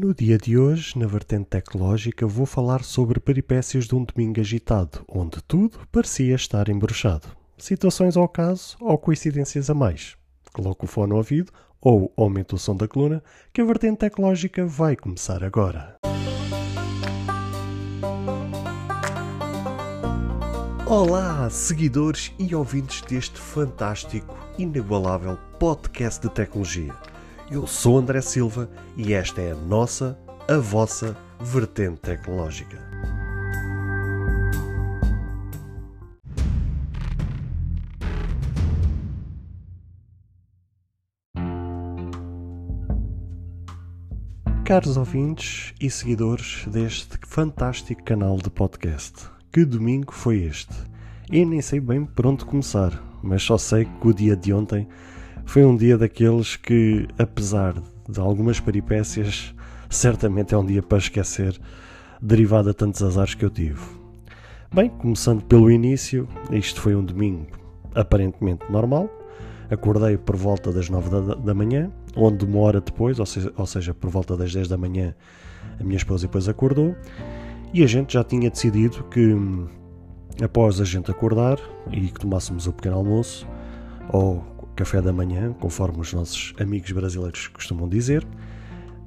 No dia de hoje, na vertente tecnológica, vou falar sobre peripécias de um domingo agitado, onde tudo parecia estar embruxado. Situações ao caso ou coincidências a mais. Coloco o fone no ouvido ou aumento o som da coluna, que a vertente tecnológica vai começar agora. Olá, seguidores e ouvintes deste fantástico, inigualável podcast de tecnologia. Eu sou André Silva e esta é a nossa, a vossa vertente tecnológica. Caros ouvintes e seguidores deste fantástico canal de podcast, que domingo foi este? Eu nem sei bem por onde começar, mas só sei que o dia de ontem foi um dia daqueles que, apesar de algumas peripécias, certamente é um dia para esquecer, derivado a tantos azares que eu tive. Bem, começando pelo início, isto foi um domingo aparentemente normal. Acordei por volta das 9 da, da manhã, onde uma hora depois, ou seja, ou seja, por volta das 10 da manhã, a minha esposa depois acordou e a gente já tinha decidido que após a gente acordar e que tomássemos o pequeno almoço, ou café da manhã, conforme os nossos amigos brasileiros costumam dizer,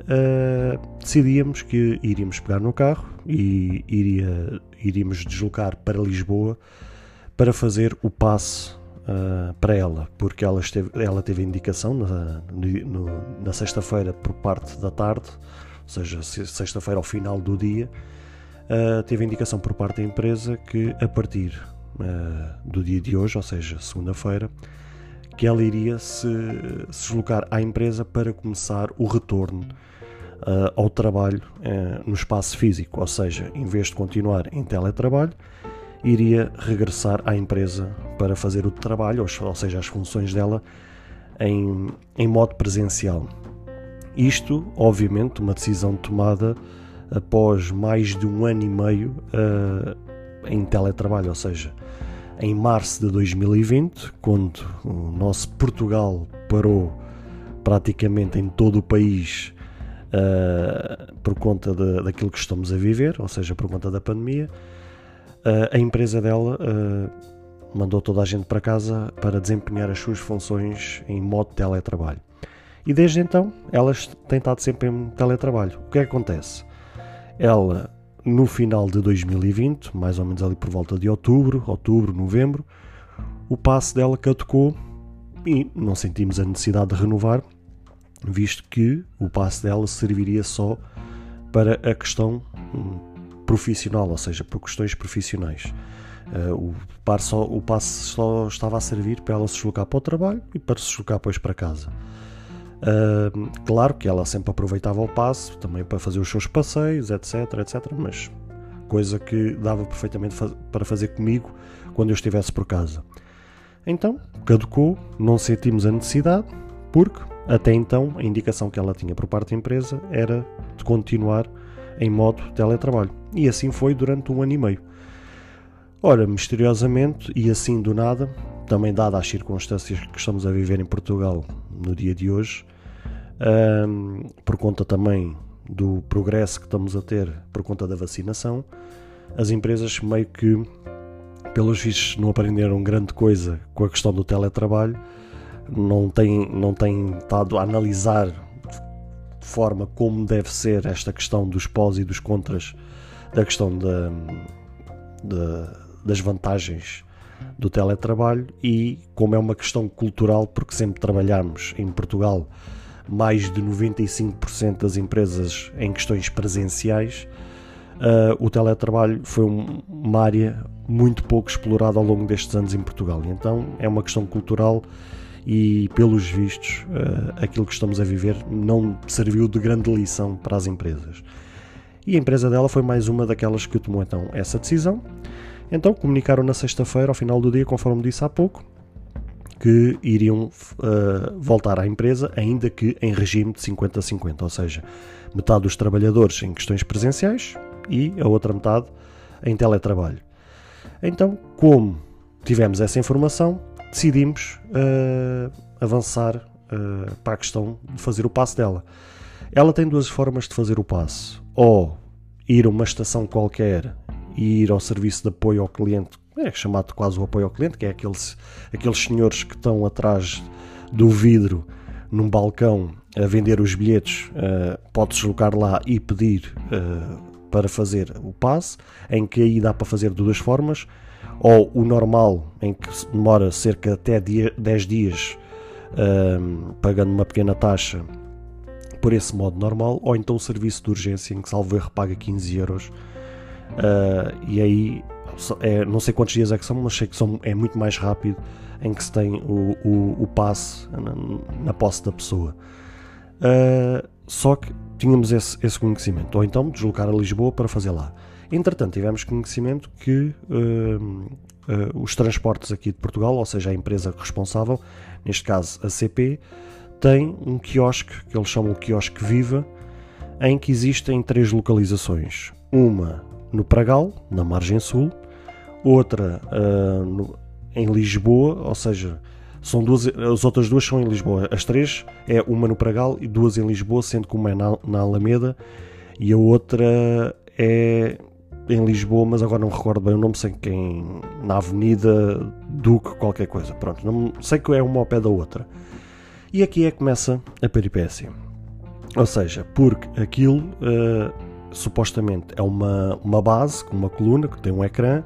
uh, decidíamos que iríamos pegar no carro e iria, iríamos deslocar para Lisboa para fazer o passe uh, para ela, porque ela, esteve, ela teve indicação na, no, na sexta-feira por parte da tarde, ou seja, sexta-feira ao final do dia, uh, teve indicação por parte da empresa que a partir do dia de hoje, ou seja, segunda-feira, que ela iria se, se deslocar à empresa para começar o retorno uh, ao trabalho uh, no espaço físico, ou seja, em vez de continuar em teletrabalho, iria regressar à empresa para fazer o trabalho, ou, seja, as funções dela em, em modo presencial. Isto, obviamente, uma decisão tomada após mais de um ano e meio uh, em teletrabalho, ou seja, em março de 2020, quando o nosso Portugal parou praticamente em todo o país uh, por conta de, daquilo que estamos a viver, ou seja, por conta da pandemia, uh, a empresa dela uh, mandou toda a gente para casa para desempenhar as suas funções em modo teletrabalho. E desde então, elas têm estado sempre em teletrabalho. O que é que acontece? Ela no final de 2020, mais ou menos ali por volta de outubro, outubro, novembro, o passe dela caducou e não sentimos a necessidade de renovar, visto que o passe dela serviria só para a questão hum, profissional, ou seja, por questões profissionais. Uh, o, passe só, o passe só estava a servir para ela se deslocar para o trabalho e para se deslocar depois para casa. Uh, claro que ela sempre aproveitava o passo também para fazer os seus passeios, etc, etc, mas coisa que dava perfeitamente para fazer comigo quando eu estivesse por casa. Então, caducou, não sentimos a necessidade, porque até então a indicação que ela tinha por parte da empresa era de continuar em modo teletrabalho. E assim foi durante um ano e meio. Ora, misteriosamente e assim do nada, também dada as circunstâncias que estamos a viver em Portugal no dia de hoje, um, por conta também do progresso que estamos a ter por conta da vacinação, as empresas meio que, pelos vistos, não aprenderam grande coisa com a questão do teletrabalho, não têm, não têm estado a analisar de forma como deve ser esta questão dos pós e dos contras da questão da, da, das vantagens do teletrabalho e como é uma questão cultural, porque sempre trabalhamos em Portugal mais de 95% das empresas em questões presenciais, uh, o teletrabalho foi um, uma área muito pouco explorada ao longo destes anos em Portugal. Então é uma questão cultural e, pelos vistos, uh, aquilo que estamos a viver não serviu de grande lição para as empresas. E a empresa dela foi mais uma daquelas que tomou então essa decisão. Então comunicaram na sexta-feira, ao final do dia, conforme disse há pouco, que iriam uh, voltar à empresa, ainda que em regime de 50-50, ou seja, metade dos trabalhadores em questões presenciais e a outra metade em teletrabalho. Então, como tivemos essa informação, decidimos uh, avançar uh, para a questão de fazer o passo dela. Ela tem duas formas de fazer o passe. Ou ir a uma estação qualquer e ir ao serviço de apoio ao cliente, é chamado quase o apoio ao cliente, que é aqueles, aqueles senhores que estão atrás do vidro num balcão a vender os bilhetes, uh, pode deslocar lá e pedir uh, para fazer o passe, em que aí dá para fazer de duas formas, ou o normal, em que demora cerca até 10 dias uh, pagando uma pequena taxa por esse modo normal, ou então o serviço de urgência em que salvo erro paga 15 euros uh, e aí é, não sei quantos dias é que são, mas sei que são, é muito mais rápido em que se tem o, o, o passe na, na, posse da pessoa. Uh, só que tínhamos esse, esse, conhecimento, ou então deslocar a Lisboa para fazer lá. Entretanto, tivemos conhecimento que uh, os transportes aqui de Portugal, ou seja, a empresa responsável, neste caso a CP, tem um quiosque que eles chamam de quiosque Viva, em que existem três localizações. Uma no Pragal, na margem sul, outra uh, no, em Lisboa, ou seja, são duas, as outras duas são em Lisboa. As três é uma no Pragal e duas em Lisboa, sendo que uma é na, na Alameda e a outra é em Lisboa, mas agora não recordo bem o nome, sei quem na Avenida Duque, qualquer coisa. Pronto, não, sei que é uma ao pé da outra. E aqui é que começa a peripécia. Ou seja, porque aquilo uh, supostamente é uma, uma base uma coluna que tem um ecrã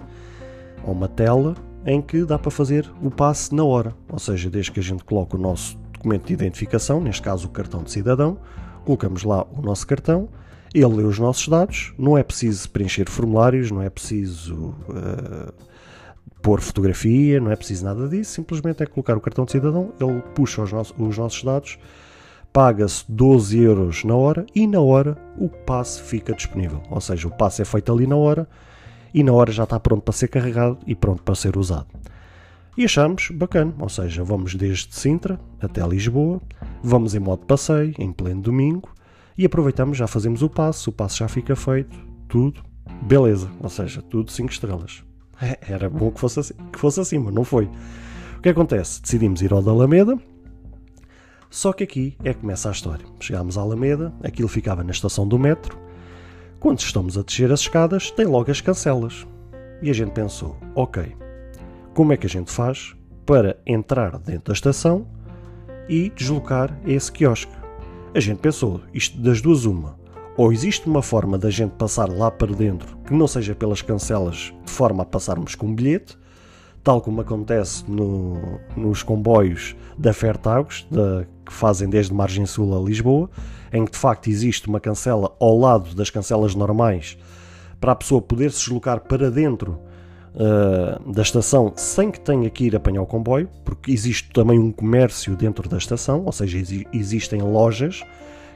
ou uma tela em que dá para fazer o passe na hora. Ou seja, desde que a gente coloca o nosso documento de identificação, neste caso o cartão de cidadão, colocamos lá o nosso cartão, ele lê os nossos dados, não é preciso preencher formulários, não é preciso uh, pôr fotografia, não é preciso nada disso, simplesmente é colocar o cartão de cidadão, ele puxa os, os nossos dados, paga-se 12 euros na hora e na hora o passe fica disponível. Ou seja, o passe é feito ali na hora e na hora já está pronto para ser carregado e pronto para ser usado. E achamos bacana, ou seja, vamos desde Sintra até Lisboa, vamos em modo passeio, em pleno domingo, e aproveitamos, já fazemos o passo, o passo já fica feito, tudo, beleza, ou seja, tudo 5 estrelas. Era bom que fosse, assim, que fosse assim, mas não foi. O que acontece? Decidimos ir ao da Alameda, só que aqui é que começa a história. Chegámos à Alameda, aquilo ficava na estação do metro, quando estamos a descer as escadas, tem logo as cancelas. E a gente pensou: ok, como é que a gente faz para entrar dentro da estação e deslocar esse quiosque? A gente pensou: isto das duas, uma. Ou existe uma forma da gente passar lá para dentro que não seja pelas cancelas, de forma a passarmos com um bilhete, tal como acontece no, nos comboios da Fertagos, da, que fazem desde Margem Sul a Lisboa, em que de facto existe uma cancela ao lado das cancelas normais para a pessoa poder se deslocar para dentro uh, da estação sem que tenha que ir apanhar o comboio, porque existe também um comércio dentro da estação, ou seja, existem lojas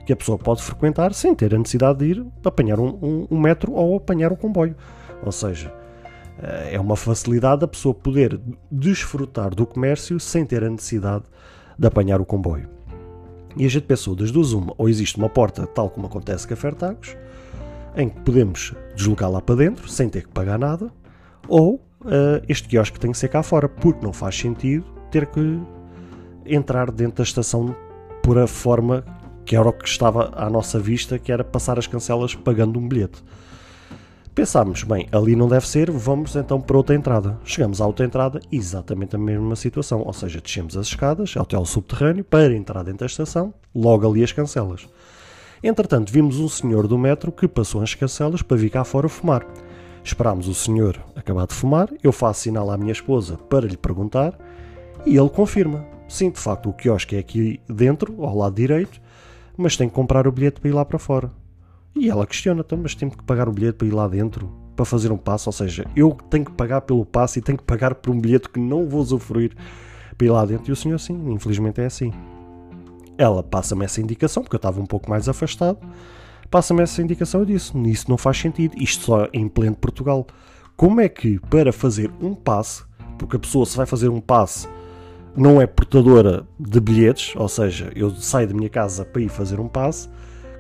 que a pessoa pode frequentar sem ter a necessidade de ir apanhar um, um, um metro ou apanhar o comboio. Ou seja, é uma facilidade a pessoa poder desfrutar do comércio sem ter a necessidade de apanhar o comboio. E a gente pensou das duas uma, ou existe uma porta, tal como acontece com a Fertagos, em que podemos deslocar lá para dentro sem ter que pagar nada, ou uh, este quiosque tem que ser cá fora, porque não faz sentido ter que entrar dentro da estação por a forma que era o que estava à nossa vista, que era passar as cancelas pagando um bilhete. Pensámos, bem, ali não deve ser, vamos então para outra entrada. Chegamos à outra entrada, exatamente a mesma situação, ou seja, descemos as escadas, hotel subterrâneo, para entrar dentro da estação, logo ali as cancelas. Entretanto, vimos um senhor do metro que passou as cancelas para vir cá fora fumar. Esperámos o senhor acabar de fumar, eu faço sinal à minha esposa para lhe perguntar e ele confirma. Sim, de facto, o quiosque é aqui dentro, ao lado direito, mas tem que comprar o bilhete para ir lá para fora. E ela questiona, então, mas tenho que pagar o bilhete para ir lá dentro, para fazer um passo, ou seja, eu tenho que pagar pelo passo e tenho que pagar por um bilhete que não vou usufruir para ir lá dentro. E o senhor, sim, infelizmente é assim. Ela passa-me essa indicação, porque eu estava um pouco mais afastado, passa-me essa indicação e disse, isso não faz sentido, isto só em pleno Portugal. Como é que para fazer um passe, porque a pessoa se vai fazer um passe não é portadora de bilhetes, ou seja, eu saio da minha casa para ir fazer um passe,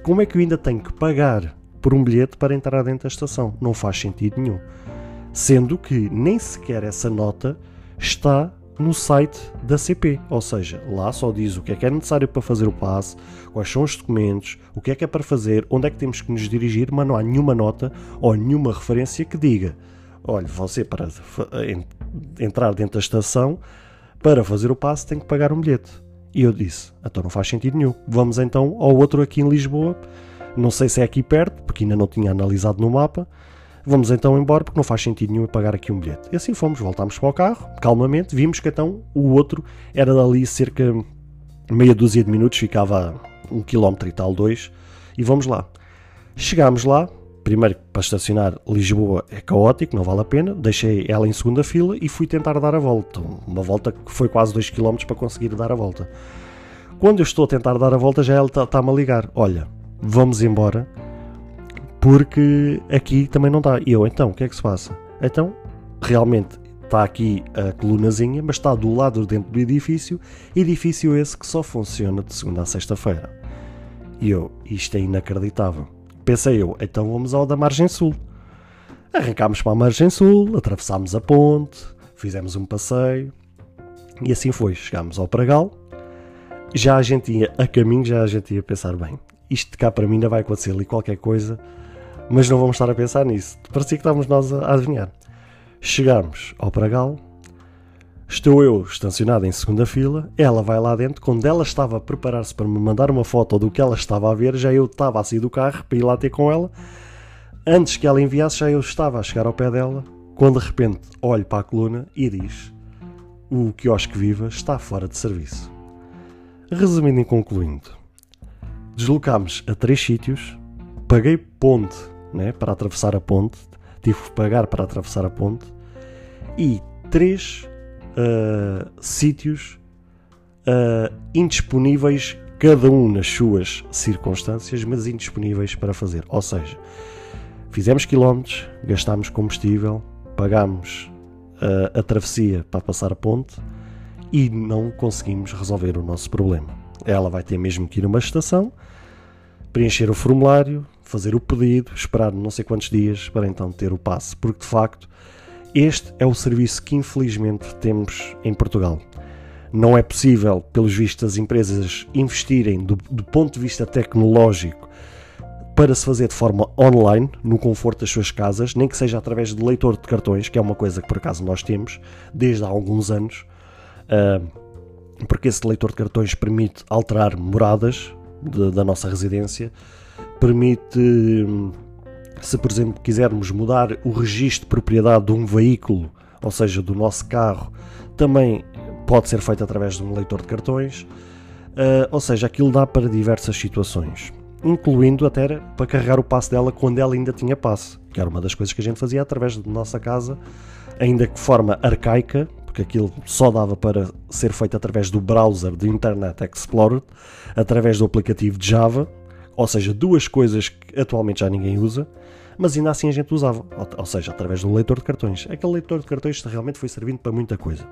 como é que eu ainda tenho que pagar por um bilhete para entrar dentro da estação? Não faz sentido nenhum. Sendo que nem sequer essa nota está no site da CP, ou seja, lá só diz o que é que é necessário para fazer o passe, quais são os documentos, o que é que é para fazer, onde é que temos que nos dirigir, mas não há nenhuma nota ou nenhuma referência que diga: olha, você para entrar dentro da estação, para fazer o passe tem que pagar um bilhete. E eu disse: então não faz sentido nenhum. Vamos então ao outro aqui em Lisboa, não sei se é aqui perto, porque ainda não tinha analisado no mapa Vamos então embora porque não faz sentido nenhum pagar aqui um bilhete. E assim fomos, voltámos para o carro, calmamente, vimos que então o outro era dali cerca meia dúzia de minutos, ficava um quilómetro e tal, dois, e vamos lá. Chegámos lá, primeiro para estacionar Lisboa é caótico, não vale a pena, deixei ela em segunda fila e fui tentar dar a volta, uma volta que foi quase 2 km para conseguir dar a volta. Quando eu estou a tentar dar a volta já ela está-me a ligar, olha, vamos embora, porque aqui também não está. E eu, então, o que é que se passa? Então, realmente está aqui a colunazinha, mas está do lado dentro do edifício, edifício esse que só funciona de segunda a sexta-feira. E eu, isto é inacreditável. Pensei eu, então vamos ao da margem sul. Arrancámos para a margem sul, atravessámos a ponte, fizemos um passeio e assim foi. Chegámos ao Pragal. Já a gente ia a caminho, já a gente ia pensar bem. Isto cá para mim ainda vai acontecer ali qualquer coisa mas não vamos estar a pensar nisso. Parecia que estávamos nós a adivinhar. Chegamos ao Pragal, estou eu estacionado em segunda fila, ela vai lá dentro, quando ela estava a preparar-se para me mandar uma foto do que ela estava a ver, já eu estava a sair do carro para ir lá ter com ela. Antes que ela enviasse, já eu estava a chegar ao pé dela, quando de repente olho para a coluna e diz: O quiosque viva está fora de serviço. Resumindo e concluindo, deslocámos a três sítios, paguei ponte né, para atravessar a ponte, tive que pagar para atravessar a ponte, e três uh, sítios uh, indisponíveis, cada um nas suas circunstâncias, mas indisponíveis para fazer. Ou seja, fizemos quilómetros, gastámos combustível, pagámos uh, a travessia para passar a ponte e não conseguimos resolver o nosso problema. Ela vai ter mesmo que ir a uma estação, preencher o formulário, fazer o pedido, esperar não sei quantos dias para então ter o passe, porque de facto este é o serviço que infelizmente temos em Portugal. Não é possível, pelos vistos, as empresas investirem do, do ponto de vista tecnológico para se fazer de forma online, no conforto das suas casas, nem que seja através de leitor de cartões, que é uma coisa que por acaso nós temos desde há alguns anos, ah, porque esse leitor de cartões permite alterar moradas de, da nossa residência permite, se por exemplo quisermos mudar o registro de propriedade de um veículo, ou seja, do nosso carro, também pode ser feito através de um leitor de cartões. Uh, ou seja, aquilo dá para diversas situações, incluindo até para carregar o passe dela quando ela ainda tinha passe, que era uma das coisas que a gente fazia através da nossa casa, ainda que forma arcaica, porque aquilo só dava para ser feito através do browser do Internet Explorer, através do aplicativo de Java, ou seja, duas coisas que atualmente já ninguém usa, mas ainda assim a gente usava, ou seja, através do leitor de cartões. Aquele leitor de cartões realmente foi servindo para muita coisa.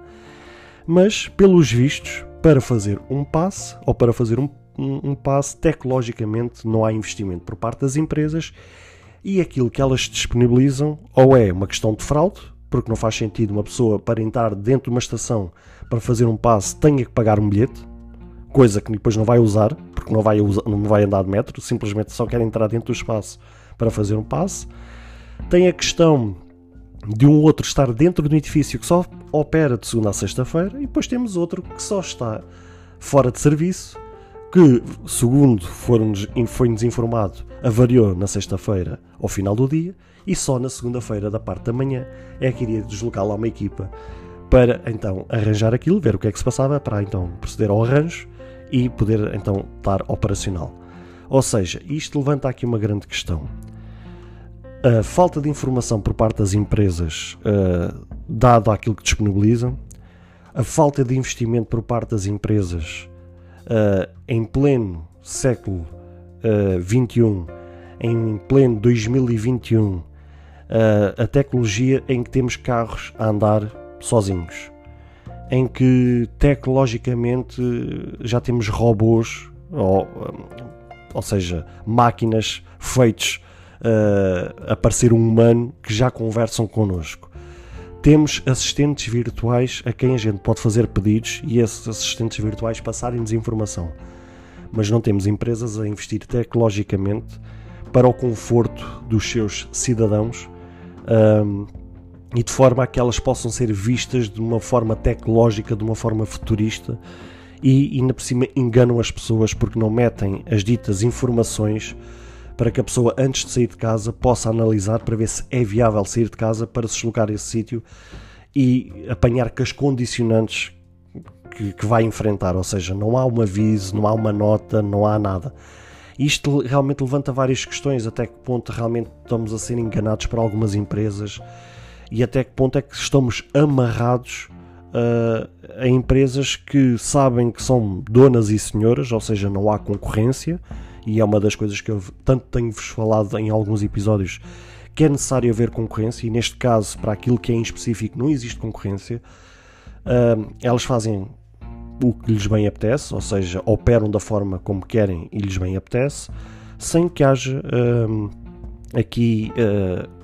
Mas, pelos vistos, para fazer um passe, ou para fazer um, um, um passe, tecnologicamente não há investimento por parte das empresas e aquilo que elas disponibilizam ou é uma questão de fraude, porque não faz sentido uma pessoa para entrar dentro de uma estação para fazer um passe tenha que pagar um bilhete, coisa que depois não vai usar, porque não vai, usar, não vai andar de metro, simplesmente só quer entrar dentro do espaço para fazer um passe. Tem a questão de um outro estar dentro do edifício que só opera de segunda a sexta-feira, e depois temos outro que só está fora de serviço, que, segundo foi-nos informado, avariou na sexta-feira ao final do dia, e só na segunda-feira da parte da manhã é que iria deslocar lá uma equipa para então arranjar aquilo, ver o que é que se passava, para então proceder ao arranjo e poder então estar operacional. Ou seja, isto levanta aqui uma grande questão. A falta de informação por parte das empresas, uh, dado aquilo que disponibilizam, a falta de investimento por parte das empresas uh, em pleno século XXI, uh, em pleno 2021, uh, a tecnologia em que temos carros a andar sozinhos em que tecnologicamente já temos robôs, ou, ou seja, máquinas feitos uh, a parecer um humano que já conversam connosco. temos assistentes virtuais a quem a gente pode fazer pedidos e esses assistentes virtuais passarem-nos informação. Mas não temos empresas a investir tecnologicamente para o conforto dos seus cidadãos um, e de forma a que elas possam ser vistas de uma forma tecnológica, de uma forma futurista e ainda por cima enganam as pessoas porque não metem as ditas informações para que a pessoa antes de sair de casa possa analisar para ver se é viável sair de casa para se deslocar a esse sítio e apanhar com as condicionantes que, que, vai enfrentar, ou seja, não há um aviso, não há uma nota, não há nada. Isto realmente levanta várias questões, até que ponto realmente estamos a ser enganados por algumas empresas e até que ponto é que estamos amarrados uh, a empresas que sabem que são donas e senhoras, ou seja, não há concorrência, e é uma das coisas que eu tanto tenho-vos falado em alguns episódios, que é necessário haver concorrência, e neste caso, para aquilo que é em específico, não existe concorrência. Uh, elas fazem o que lhes bem apetece, ou seja, operam da forma como querem e lhes bem apetece, sem que haja uh, aqui uh,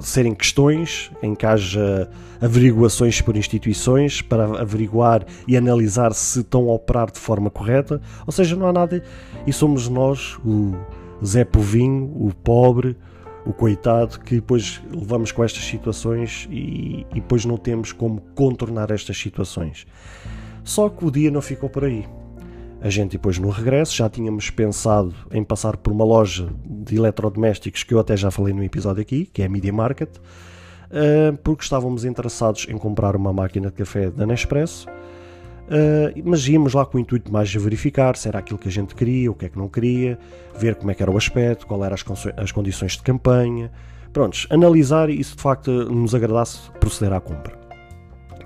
serem questões em que haja averiguações por instituições para averiguar e analisar se estão a operar de forma correta, ou seja, não há nada e somos nós, o Zé Povinho, o pobre, o coitado, que depois levamos com estas situações e, e depois não temos como contornar estas situações. Só que o dia não ficou por aí. A gente depois no regresso já tínhamos pensado em passar por uma loja de eletrodomésticos que eu até já falei no episódio aqui, que é a Media Market, eh, porque estávamos interessados em comprar uma máquina de café da Nespresso, eh, mas íamos lá com o intuito mais de verificar se era aquilo que a gente queria, o que é que não queria, ver como é que era o aspecto, qual eram as, condições de campanha, prontos, analisar e se de facto nos agradasse proceder à compra.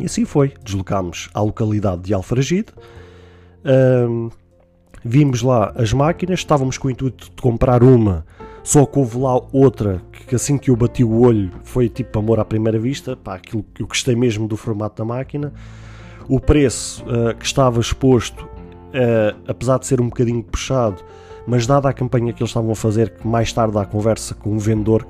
E assim foi, deslocámos à localidade de Alfragide, um, vimos lá as máquinas, estávamos com o intuito de comprar uma, só que houve lá outra que assim que eu bati o olho foi tipo amor à primeira vista, pá, aquilo que eu gostei mesmo do formato da máquina. O preço uh, que estava exposto, uh, apesar de ser um bocadinho puxado, mas dada a campanha que eles estavam a fazer, que mais tarde a conversa com um vendedor,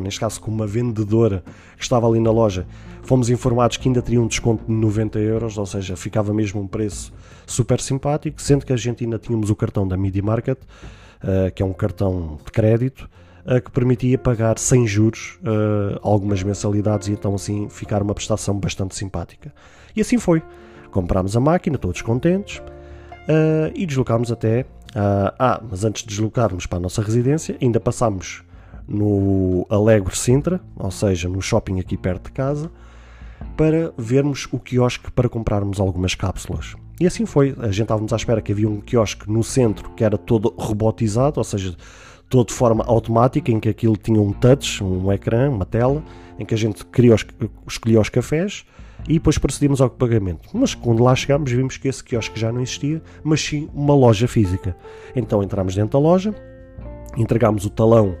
neste caso com uma vendedora que estava ali na loja, fomos informados que ainda teria um desconto de 90 euros, ou seja, ficava mesmo um preço super simpático, sendo que a gente ainda tínhamos o cartão da Media Market, uh, que é um cartão de crédito, uh, que permitia pagar sem juros uh, algumas mensalidades e então assim ficar uma prestação bastante simpática. E assim foi. Comprámos a máquina, todos contentes, e deslocámos até. ah, mas antes de deslocarmos para a nossa residência, ainda passámos no Alegre Sintra, ou seja, no shopping aqui perto de casa, para vermos o quiosque para comprarmos algumas cápsulas. E assim foi. A gente estávamos à espera que havia um quiosque no centro que era todo robotizado, ou seja, todo de forma automática, em que aquilo tinha um touch, um ecrã, uma tela, em que a gente queria os, escolhia os cafés e depois procedíamos ao pagamento. Mas quando lá chegámos, vimos que esse quiosque já não existia, mas sim uma loja física. Então entramos dentro da loja, entregámos o talão,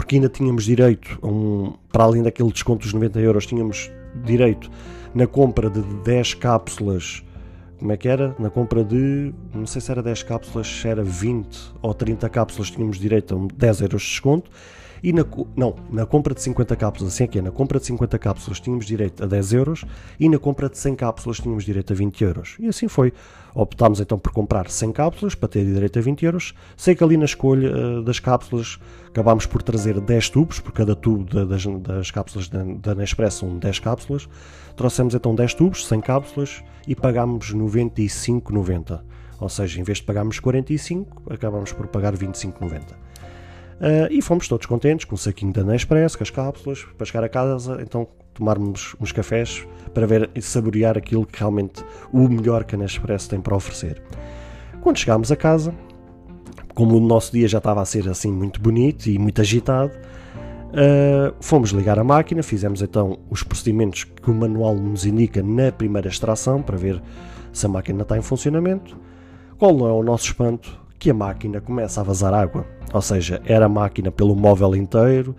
porque ainda tínhamos direito, um, para além daquele desconto dos 90 euros, tínhamos direito na compra de 10 cápsulas como é que era? Na compra de, não sei se era 10 cápsulas, se era 20 ou 30 cápsulas, tínhamos direito a 10 euros de desconto. E na, não, na compra de 50 cápsulas, assim é que é, na compra de 50 cápsulas tínhamos direito a 10 euros e na compra de 100 cápsulas tínhamos direito a 20 euros. E assim foi. Optámos então por comprar 100 cápsulas para ter direito a 20 euros. Sei que ali na escolha uh, das cápsulas acabámos por trazer 10 tubos, por cada tubo da, das, das, cápsulas da, da Nespresso são 10 cápsulas. Trouxemos então 10 tubos, 100 cápsulas e pagámos 95,90. Ou seja, em vez de pagarmos 45, acabámos por pagar 25,90. Uh, e fomos todos contentes com o saquinho da Nespresso, com as cápsulas, para chegar a casa, então tomarmos uns cafés para ver e saborear aquilo que realmente o melhor que a Nespresso tem para oferecer. Quando chegámos a casa, como o nosso dia já estava a ser assim muito bonito e muito agitado, uh, fomos ligar a máquina, fizemos então os procedimentos que o manual nos indica na primeira extração para ver se a máquina está em funcionamento. Qual não é o nosso espanto? Que a máquina começa a vazar água. Ou seja, era a máquina pelo móvel inteiro,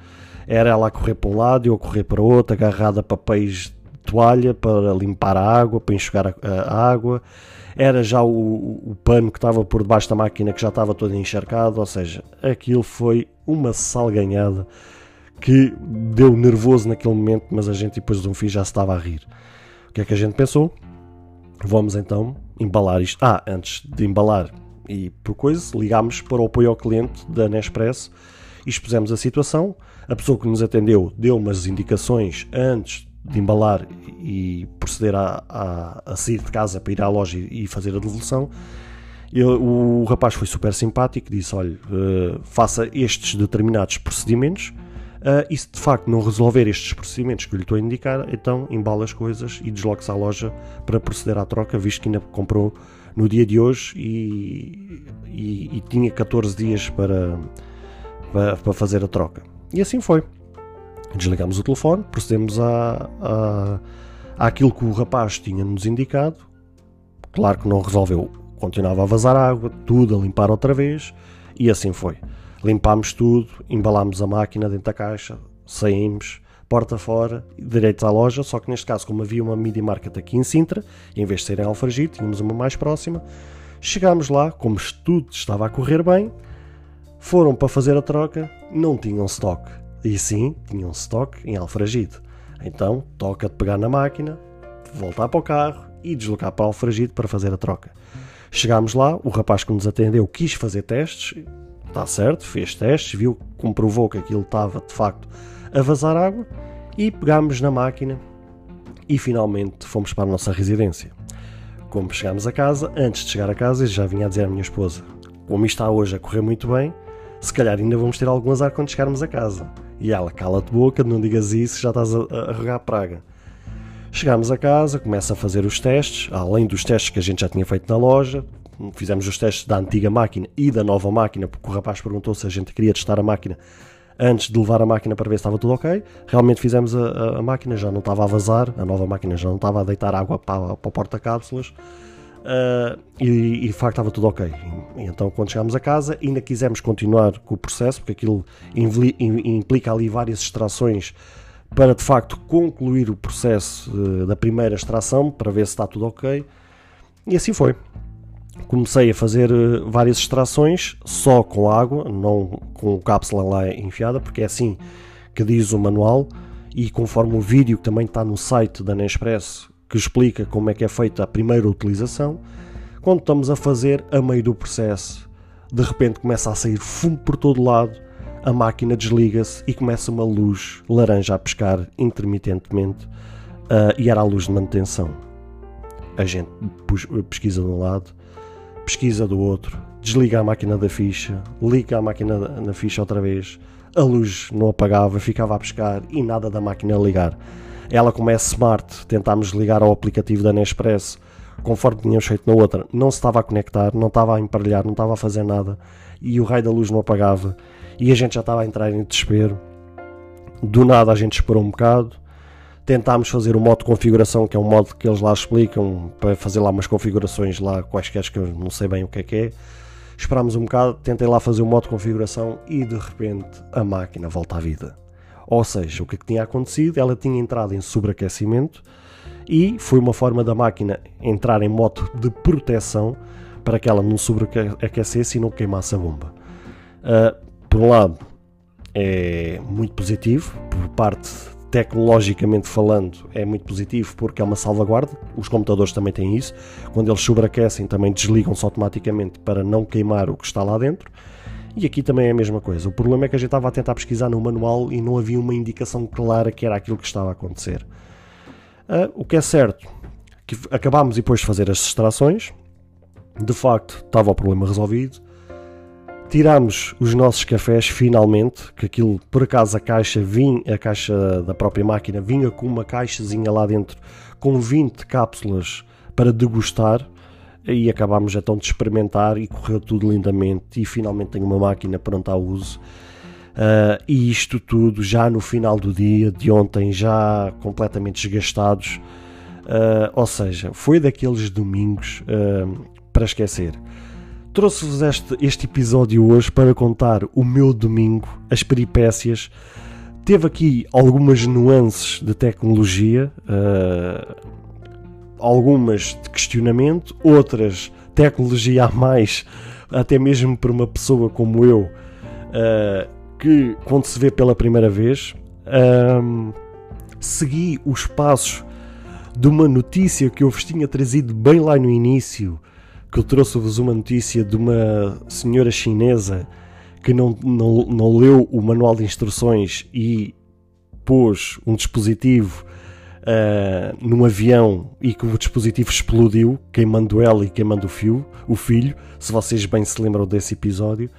era ela a correr para um lado e eu a correr para o outro, agarrada a papéis de toalha para limpar a água, para enxugar a, a água. Era já o, o, pano que estava por debaixo da máquina que já estava todo encharcado, ou seja, aquilo foi uma salganhada que deu nervoso naquele momento, mas a gente depois de um fim já se estava a rir. O que é que a gente pensou? Vamos então embalar isto. Ah, antes de embalar e por coisa, ligámos para o apoio ao cliente da Nespresso e expusemos a situação. A pessoa que nos atendeu deu umas indicações antes de embalar e proceder a, a, a sair de casa para ir à loja e, e fazer a devolução. O rapaz foi super simpático, disse: olha, uh, faça estes determinados procedimentos. Uh, e se de facto não resolver estes procedimentos que eu lhe estou a indicar, então embala as coisas e desloque-se à loja para proceder à troca, visto que ainda comprou no dia de hoje e, e, e tinha 14 dias para, para, para, fazer a troca. E assim foi. Desligamos o telefone, procedemos a, a, àquilo que o rapaz tinha nos indicado. Claro que não resolveu continuava a vazar água, tudo a limpar outra vez e assim foi. Limpámos tudo, embalámos a máquina dentro da caixa, saímos, porta fora, direito à loja, só que neste caso, como havia uma midi market aqui em Sintra, em vez de ser em Alfragide, tínhamos uma mais próxima, chegámos lá, como tudo estava a correr bem, foram para fazer a troca, não tinham stock. E sim, tinham stock em Alfragide. Então, toca de pegar na máquina, voltar para o carro e deslocar para Alfragide para fazer a troca. Chegámos lá, o rapaz que nos atendeu quis fazer testes, está certo, fez testes, viu, comprovou que aquilo estava de facto a vazar água e pegámos na máquina e finalmente fomos para a nossa residência. Como chegámos a casa, antes de chegar a casa, já vinha a dizer à minha esposa: Como está hoje a correr muito bem, se calhar ainda vamos ter algum azar quando chegarmos a casa. E ela, cala-te boca, não digas isso, já estás a, a regar praga. Chegámos a casa, começa a fazer os testes, além dos testes que a gente já tinha feito na loja, fizemos os testes da antiga máquina e da nova máquina, porque o rapaz perguntou se a gente queria testar a máquina antes de levar a máquina para ver se estava tudo ok. Realmente fizemos a, a, a máquina, já não estava a vazar, a nova máquina já não estava a deitar água para, para o porta-cápsulas. Uh, e, e, de facto estava tudo ok. E, então, quando chegámos a casa, ainda quisemos continuar com o processo, porque aquilo implica ali várias extrações para de facto concluir o processo uh, da primeira extração, para ver se está tudo ok. E assim foi. Comecei a fazer uh, várias extrações só com água, não com cápsula lá enfiada, porque é assim que diz o manual e conforme o vídeo que também está no site da Nespresso que explica como é que é feita a primeira utilização, quando estamos a fazer a meio do processo, de repente começa a sair fumo por todo lado a máquina desliga-se e começa uma luz laranja a pescar intermitentemente uh, e era a luz de manutenção. A gente pesquisa de um lado, pesquisa do outro, desliga a máquina da ficha, liga a máquina na ficha outra vez, a luz não apagava, ficava a pescar e nada da máquina ligar. Ela como é smart, tentámos ligar ao aplicativo da Nespresso, conforme tínhamos feito na outra, não se estava a conectar, não estava a emparelhar, não estava a fazer nada e o raio da luz não apagava e a gente já estava a entrar em desespero. Do nada a gente esperou um bocado, tentámos fazer o modo de configuração, que é um modo que eles lá explicam, para fazer lá umas configurações lá, quaisquer que eu não sei bem o que é que é. Esperámos um bocado, tentei lá fazer o modo de configuração e de repente a máquina volta à vida. Ou seja, o que, é que tinha acontecido? Ela tinha entrado em sobreaquecimento e foi uma forma da máquina entrar em modo de proteção para que ela não sobreaquecesse e não queimasse a bomba. Uh, por um lado, é muito positivo, por parte tecnologicamente falando, é muito positivo porque é uma salvaguarda. Os computadores também têm isso. Quando eles sobreaquecem, também desligam-se automaticamente para não queimar o que está lá dentro. E aqui também é a mesma coisa. O problema é que a gente estava a tentar pesquisar no manual e não havia uma indicação clara que era aquilo que estava a acontecer. Uh, o que é certo, que acabámos depois de fazer as extrações, de facto estava o problema resolvido Tirámos os nossos cafés finalmente, que aquilo por acaso a caixa vinha, a caixa da própria máquina vinha com uma caixazinha lá dentro com 20 cápsulas para degustar e acabámos então de experimentar e correu tudo lindamente e finalmente tenho uma máquina pronta ao uso. Uh, e isto tudo já no final do dia de ontem, já completamente desgastados. Uh, ou seja, foi daqueles domingos uh, para esquecer. Trouxe-vos este, este episódio hoje para contar o meu domingo, as peripécias. Teve aqui algumas nuances de tecnologia, uh, algumas de questionamento, outras tecnologia a mais, até mesmo para uma pessoa como eu, uh, que quando se vê pela primeira vez, um, segui os passos de uma notícia que eu vos tinha trazido bem lá no início, que eu trouxe-vos uma notícia de uma senhora chinesa que não, não, não leu o manual de instruções e pôs um dispositivo uh, num avião e que o dispositivo explodiu, queimando ela e queimando o fio, o filho, se vocês bem se lembram desse episódio.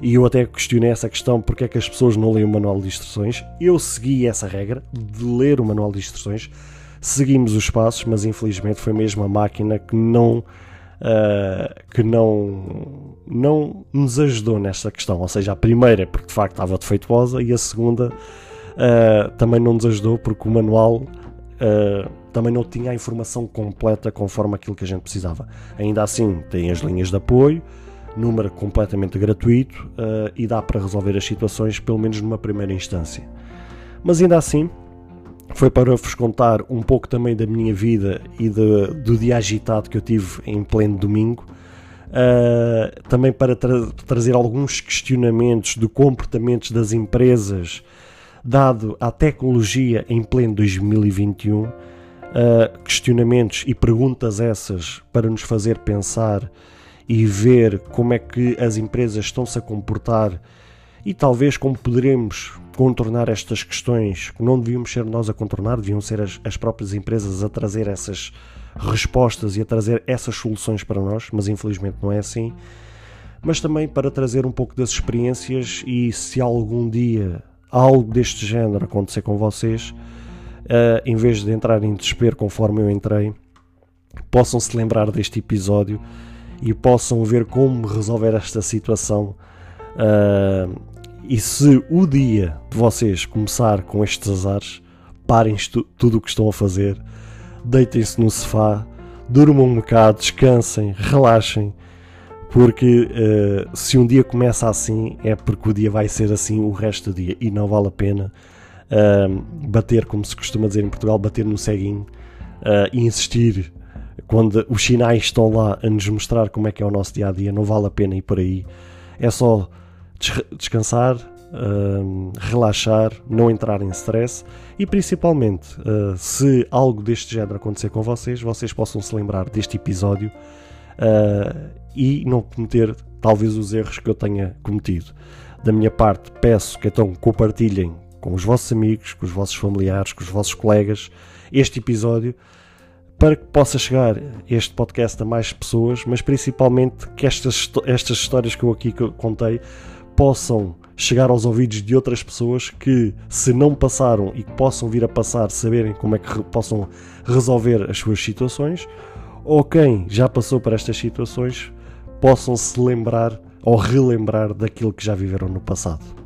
E eu até questionei essa questão, porque é que as pessoas não leem o manual de instruções. Eu segui essa regra de ler o manual de instruções, seguimos os passos, mas infelizmente foi mesmo a máquina que não uh, que não não nos ajudou nesta questão. Ou seja, a primeira porque de facto estava defeituosa e a segunda uh, também não nos ajudou porque o manual uh, também não tinha a informação completa conforme aquilo que a gente precisava. Ainda assim, tem as linhas de apoio, número completamente gratuito uh, e dá para resolver as situações, pelo menos numa primeira instância. Mas ainda assim, foi para vos contar um pouco também da minha vida e de, do dia agitado que eu tive em pleno domingo. Uh, também para tra trazer alguns questionamentos de comportamentos das empresas dado à tecnologia em pleno 2021, uh, questionamentos e perguntas essas para nos fazer pensar e ver como é que as empresas estão-se a comportar e talvez como poderemos contornar estas questões que não devíamos ser nós a contornar, deviam ser as, as próprias empresas a trazer essas respostas e a trazer essas soluções para nós, mas infelizmente não é assim. Mas também para trazer um pouco das experiências e se algum dia algo deste género acontecer com vocês, uh, em vez de entrar em desespero conforme eu entrei, possam se lembrar deste episódio e possam ver como resolver esta situação. Uh, e se o dia de vocês começar com estes azares, parem tudo o que estão a fazer, deitem-se no sofá, durmam um bocado, descansem, relaxem porque uh, se um dia começa assim é porque o dia vai ser assim o resto do dia e não vale a pena uh, bater, como se costuma dizer em Portugal, bater no ceguinho uh, e insistir quando os sinais estão lá a nos mostrar como é que é o nosso dia a dia, não vale a pena ir por aí. É só des descansar, relaxar, não entrar em stress e principalmente se algo deste género acontecer com vocês, vocês possam se lembrar deste episódio uh, e não cometer talvez os erros que eu tenha cometido. Da minha parte, peço que então compartilhem com os vossos amigos, com os vossos familiares, com os vossos colegas este episódio para que possa chegar este podcast a mais pessoas, mas principalmente que estas, estas histórias que eu aqui contei possam chegar aos ouvidos de outras pessoas que, se não passaram e que possam vir a passar, saberem como é que possam resolver as suas situações ou quem já passou por estas situações possam se lembrar ou relembrar daquilo que já viveram no passado.